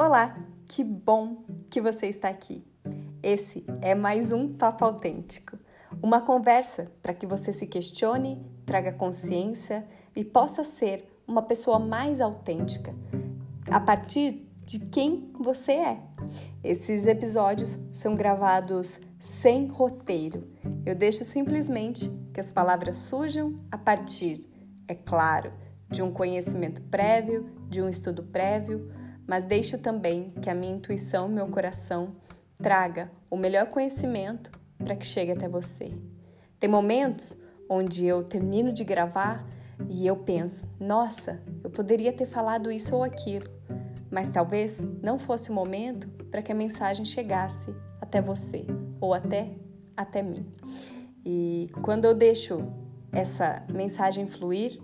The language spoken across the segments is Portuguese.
Olá, que bom que você está aqui. Esse é mais um Papo Autêntico, uma conversa para que você se questione, traga consciência e possa ser uma pessoa mais autêntica a partir de quem você é. Esses episódios são gravados sem roteiro. Eu deixo simplesmente que as palavras surjam a partir, é claro, de um conhecimento prévio, de um estudo prévio, mas deixo também que a minha intuição, meu coração, traga o melhor conhecimento para que chegue até você. Tem momentos onde eu termino de gravar e eu penso: nossa, eu poderia ter falado isso ou aquilo, mas talvez não fosse o momento para que a mensagem chegasse até você ou até até mim. E quando eu deixo essa mensagem fluir,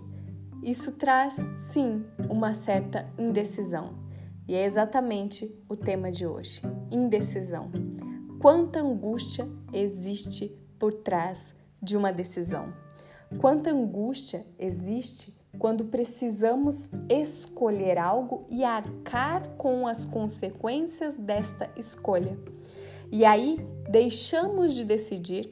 isso traz sim uma certa indecisão. E é exatamente o tema de hoje: indecisão. Quanta angústia existe por trás de uma decisão? Quanta angústia existe quando precisamos escolher algo e arcar com as consequências desta escolha? E aí deixamos de decidir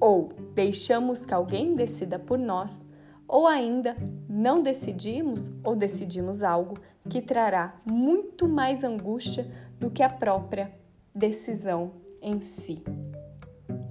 ou deixamos que alguém decida por nós ou ainda não decidimos ou decidimos algo que trará muito mais angústia do que a própria decisão em si.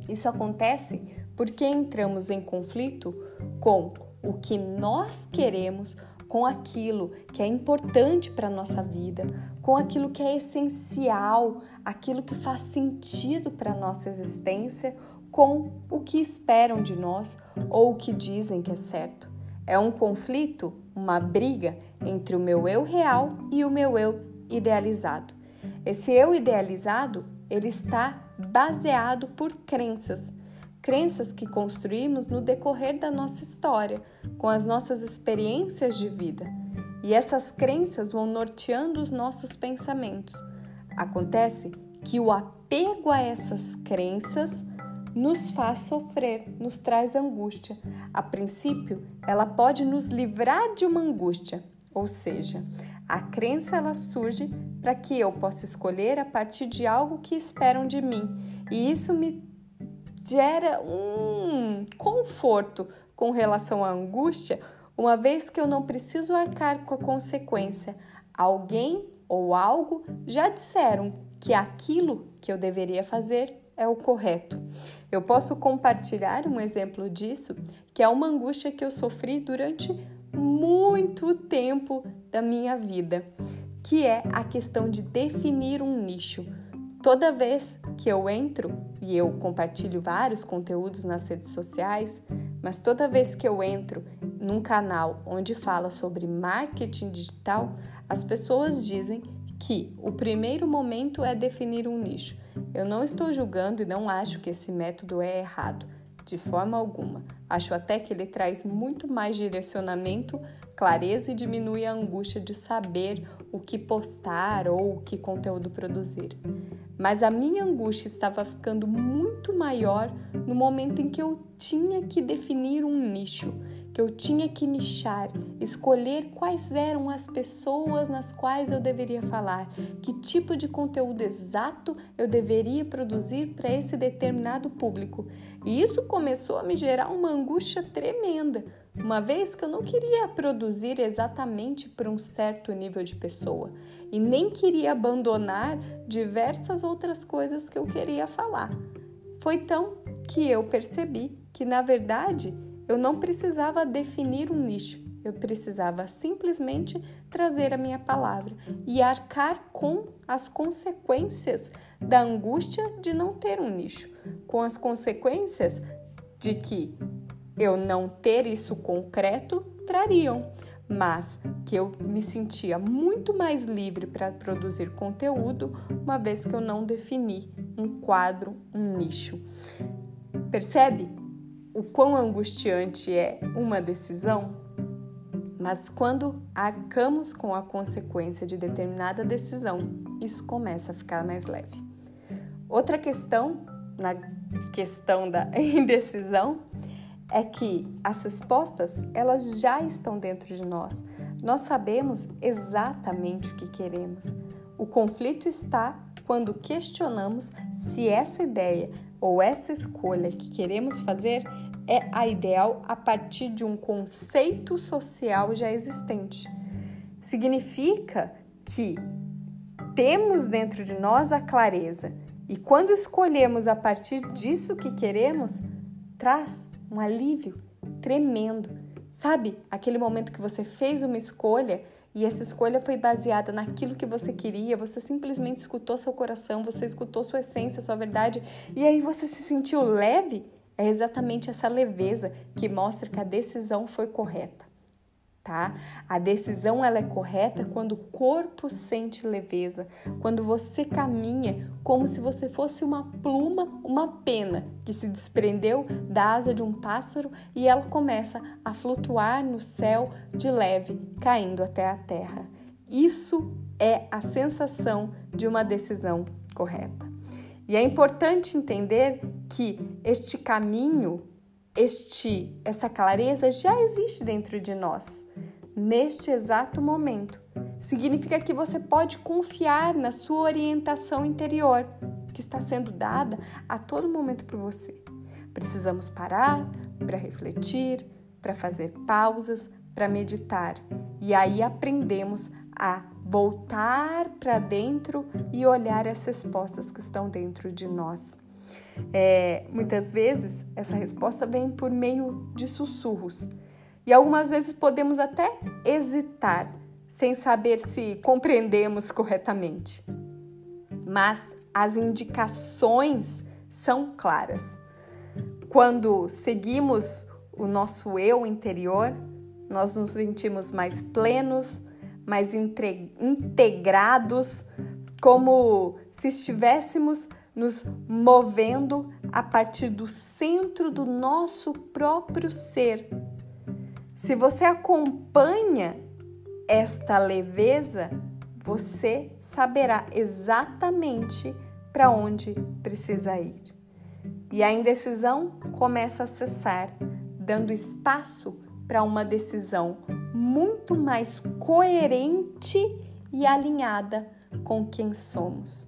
Isso acontece porque entramos em conflito com o que nós queremos, com aquilo que é importante para a nossa vida, com aquilo que é essencial, aquilo que faz sentido para a nossa existência com o que esperam de nós ou o que dizem que é certo. É um conflito, uma briga entre o meu eu real e o meu eu idealizado. Esse eu idealizado, ele está baseado por crenças, crenças que construímos no decorrer da nossa história, com as nossas experiências de vida. E essas crenças vão norteando os nossos pensamentos. Acontece que o apego a essas crenças nos faz sofrer, nos traz angústia. A princípio, ela pode nos livrar de uma angústia, ou seja, a crença ela surge para que eu possa escolher a partir de algo que esperam de mim. E isso me gera um conforto com relação à angústia, uma vez que eu não preciso arcar com a consequência. Alguém ou algo já disseram que aquilo que eu deveria fazer é o correto. Eu posso compartilhar um exemplo disso, que é uma angústia que eu sofri durante muito tempo da minha vida, que é a questão de definir um nicho. Toda vez que eu entro, e eu compartilho vários conteúdos nas redes sociais, mas toda vez que eu entro num canal onde fala sobre marketing digital, as pessoas dizem que o primeiro momento é definir um nicho. Eu não estou julgando e não acho que esse método é errado, de forma alguma. Acho até que ele traz muito mais direcionamento, clareza e diminui a angústia de saber o que postar ou o que conteúdo produzir. Mas a minha angústia estava ficando muito maior no momento em que eu tinha que definir um nicho que eu tinha que nichar, escolher quais eram as pessoas nas quais eu deveria falar, que tipo de conteúdo exato eu deveria produzir para esse determinado público. E isso começou a me gerar uma angústia tremenda, uma vez que eu não queria produzir exatamente para um certo nível de pessoa e nem queria abandonar diversas outras coisas que eu queria falar. Foi então que eu percebi que, na verdade, eu não precisava definir um nicho, eu precisava simplesmente trazer a minha palavra e arcar com as consequências da angústia de não ter um nicho, com as consequências de que eu não ter isso concreto trariam, mas que eu me sentia muito mais livre para produzir conteúdo, uma vez que eu não defini um quadro, um nicho. Percebe? O quão angustiante é uma decisão, mas quando arcamos com a consequência de determinada decisão, isso começa a ficar mais leve. Outra questão, na questão da indecisão, é que as respostas elas já estão dentro de nós. Nós sabemos exatamente o que queremos. O conflito está quando questionamos se essa ideia ou essa escolha que queremos fazer é a ideal a partir de um conceito social já existente. Significa que temos dentro de nós a clareza e quando escolhemos a partir disso que queremos, traz um alívio tremendo. Sabe aquele momento que você fez uma escolha e essa escolha foi baseada naquilo que você queria, você simplesmente escutou seu coração, você escutou sua essência, sua verdade, e aí você se sentiu leve? É exatamente essa leveza que mostra que a decisão foi correta tá? A decisão ela é correta quando o corpo sente leveza, quando você caminha como se você fosse uma pluma, uma pena que se desprendeu da asa de um pássaro e ela começa a flutuar no céu de leve, caindo até a terra. Isso é a sensação de uma decisão correta. E é importante entender que este caminho este, essa clareza já existe dentro de nós, neste exato momento. Significa que você pode confiar na sua orientação interior, que está sendo dada a todo momento por você. Precisamos parar para refletir, para fazer pausas, para meditar. E aí aprendemos a voltar para dentro e olhar as respostas que estão dentro de nós. É, muitas vezes essa resposta vem por meio de sussurros e algumas vezes podemos até hesitar sem saber se compreendemos corretamente. Mas as indicações são claras. Quando seguimos o nosso eu interior, nós nos sentimos mais plenos, mais integrados, como se estivéssemos nos movendo a partir do centro do nosso próprio ser. Se você acompanha esta leveza, você saberá exatamente para onde precisa ir. E a indecisão começa a cessar, dando espaço para uma decisão muito mais coerente e alinhada com quem somos.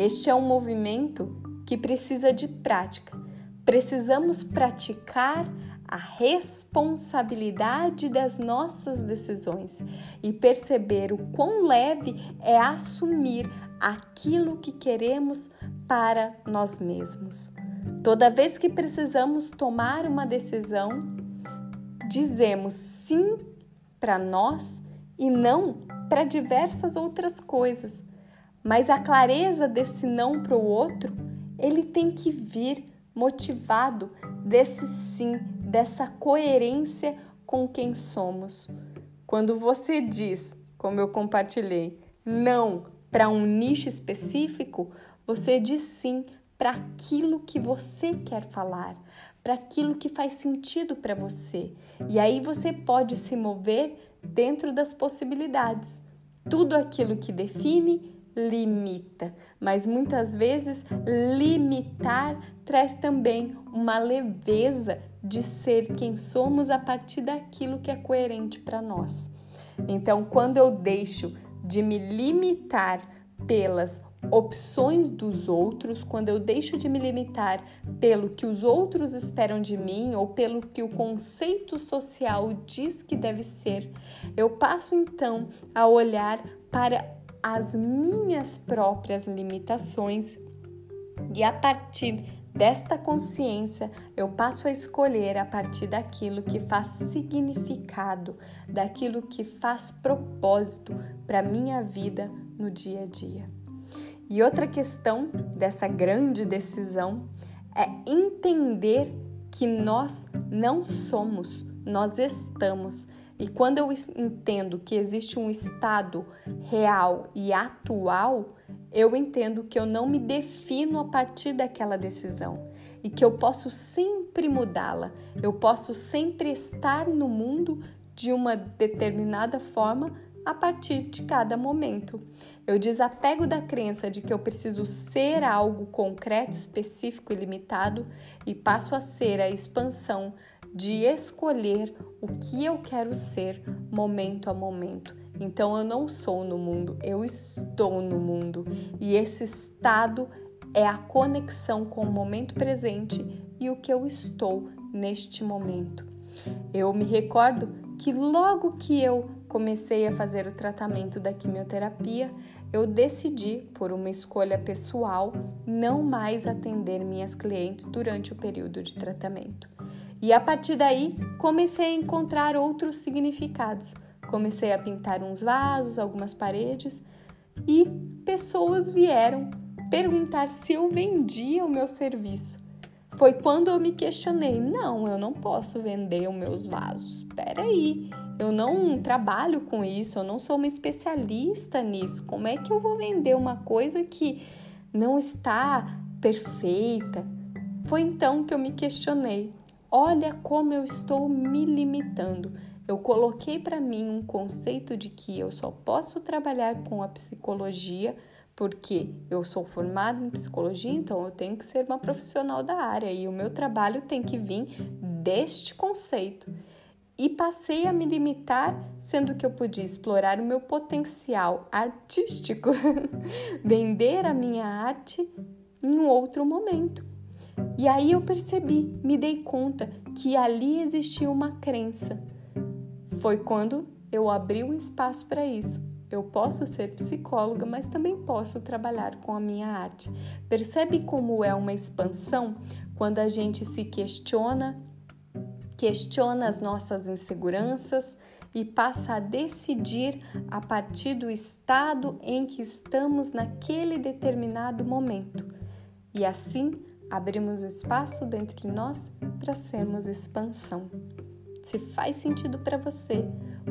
Este é um movimento que precisa de prática. Precisamos praticar a responsabilidade das nossas decisões e perceber o quão leve é assumir aquilo que queremos para nós mesmos. Toda vez que precisamos tomar uma decisão, dizemos sim para nós e não para diversas outras coisas. Mas a clareza desse não para o outro, ele tem que vir motivado desse sim, dessa coerência com quem somos. Quando você diz, como eu compartilhei, não para um nicho específico, você diz sim para aquilo que você quer falar, para aquilo que faz sentido para você. E aí você pode se mover dentro das possibilidades. Tudo aquilo que define limita, mas muitas vezes limitar traz também uma leveza de ser quem somos a partir daquilo que é coerente para nós. Então, quando eu deixo de me limitar pelas opções dos outros, quando eu deixo de me limitar pelo que os outros esperam de mim ou pelo que o conceito social diz que deve ser, eu passo então a olhar para as minhas próprias limitações e a partir desta consciência eu passo a escolher a partir daquilo que faz significado, daquilo que faz propósito para minha vida no dia a dia. E outra questão dessa grande decisão é entender que nós não somos, nós estamos e quando eu entendo que existe um estado real e atual, eu entendo que eu não me defino a partir daquela decisão e que eu posso sempre mudá-la. Eu posso sempre estar no mundo de uma determinada forma a partir de cada momento. Eu desapego da crença de que eu preciso ser algo concreto, específico e limitado e passo a ser a expansão de escolher o que eu quero ser momento a momento. Então eu não sou no mundo, eu estou no mundo. E esse estado é a conexão com o momento presente e o que eu estou neste momento. Eu me recordo que logo que eu comecei a fazer o tratamento da quimioterapia, eu decidi, por uma escolha pessoal, não mais atender minhas clientes durante o período de tratamento. E a partir daí, comecei a encontrar outros significados. Comecei a pintar uns vasos, algumas paredes e pessoas vieram perguntar se eu vendia o meu serviço. Foi quando eu me questionei: não, eu não posso vender os meus vasos. Espera aí, eu não trabalho com isso, eu não sou uma especialista nisso. Como é que eu vou vender uma coisa que não está perfeita? Foi então que eu me questionei: olha como eu estou me limitando. Eu coloquei para mim um conceito de que eu só posso trabalhar com a psicologia porque eu sou formada em psicologia, então eu tenho que ser uma profissional da área e o meu trabalho tem que vir deste conceito. E passei a me limitar, sendo que eu podia explorar o meu potencial artístico, vender a minha arte em um outro momento. E aí eu percebi, me dei conta que ali existia uma crença. Foi quando eu abri um espaço para isso eu posso ser psicóloga, mas também posso trabalhar com a minha arte. Percebe como é uma expansão quando a gente se questiona, questiona as nossas inseguranças e passa a decidir a partir do estado em que estamos naquele determinado momento. E assim abrimos espaço dentro de nós para sermos expansão. Se faz sentido para você,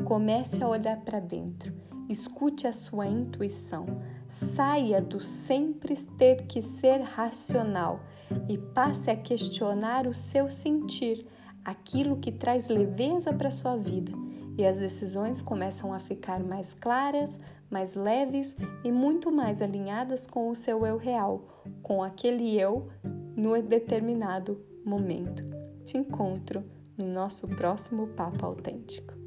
comece a olhar para dentro Escute a sua intuição. Saia do sempre ter que ser racional e passe a questionar o seu sentir, aquilo que traz leveza para sua vida. E as decisões começam a ficar mais claras, mais leves e muito mais alinhadas com o seu eu real, com aquele eu no determinado momento. Te encontro no nosso próximo Papo Autêntico.